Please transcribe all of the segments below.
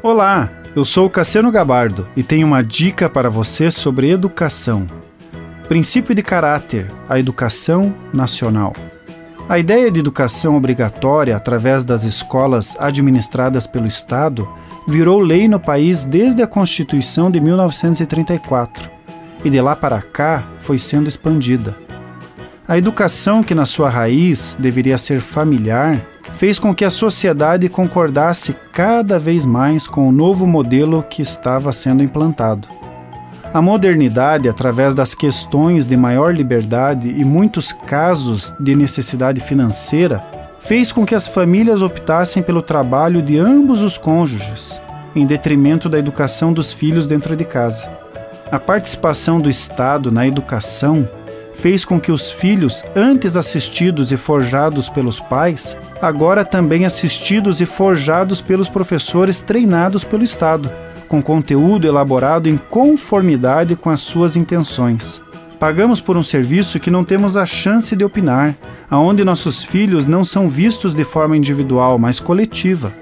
Olá, eu sou Cassiano Gabardo e tenho uma dica para você sobre educação. Princípio de caráter: a educação nacional. A ideia de educação obrigatória através das escolas administradas pelo Estado virou lei no país desde a Constituição de 1934 e de lá para cá foi sendo expandida. A educação, que na sua raiz deveria ser familiar, fez com que a sociedade concordasse cada vez mais com o novo modelo que estava sendo implantado. A modernidade, através das questões de maior liberdade e muitos casos de necessidade financeira, fez com que as famílias optassem pelo trabalho de ambos os cônjuges, em detrimento da educação dos filhos dentro de casa. A participação do Estado na educação fez com que os filhos, antes assistidos e forjados pelos pais, agora também assistidos e forjados pelos professores treinados pelo Estado, com conteúdo elaborado em conformidade com as suas intenções. Pagamos por um serviço que não temos a chance de opinar, aonde nossos filhos não são vistos de forma individual, mas coletiva.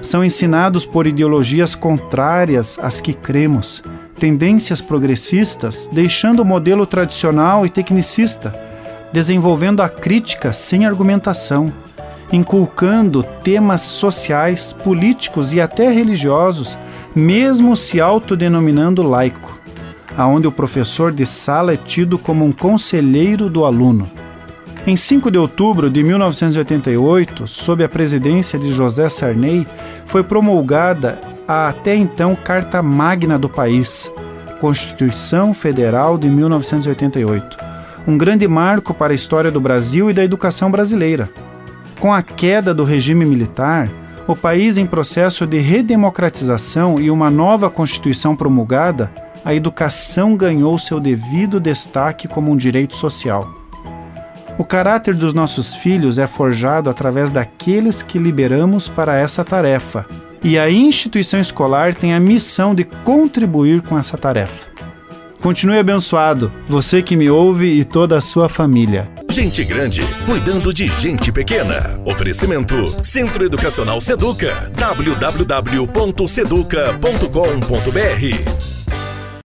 São ensinados por ideologias contrárias às que cremos, tendências progressistas, deixando o modelo tradicional e tecnicista, desenvolvendo a crítica sem argumentação, inculcando temas sociais, políticos e até religiosos, mesmo se autodenominando laico, aonde o professor de sala é tido como um conselheiro do aluno. Em 5 de outubro de 1988, sob a presidência de José Sarney, foi promulgada a até então Carta Magna do país, Constituição Federal de 1988, um grande marco para a história do Brasil e da educação brasileira. Com a queda do regime militar, o país em processo de redemocratização e uma nova Constituição promulgada, a educação ganhou seu devido destaque como um direito social. O caráter dos nossos filhos é forjado através daqueles que liberamos para essa tarefa, e a instituição escolar tem a missão de contribuir com essa tarefa. Continue abençoado, você que me ouve e toda a sua família. Gente grande cuidando de gente pequena. Oferecimento Centro Educacional Seduca. www.seduca.com.br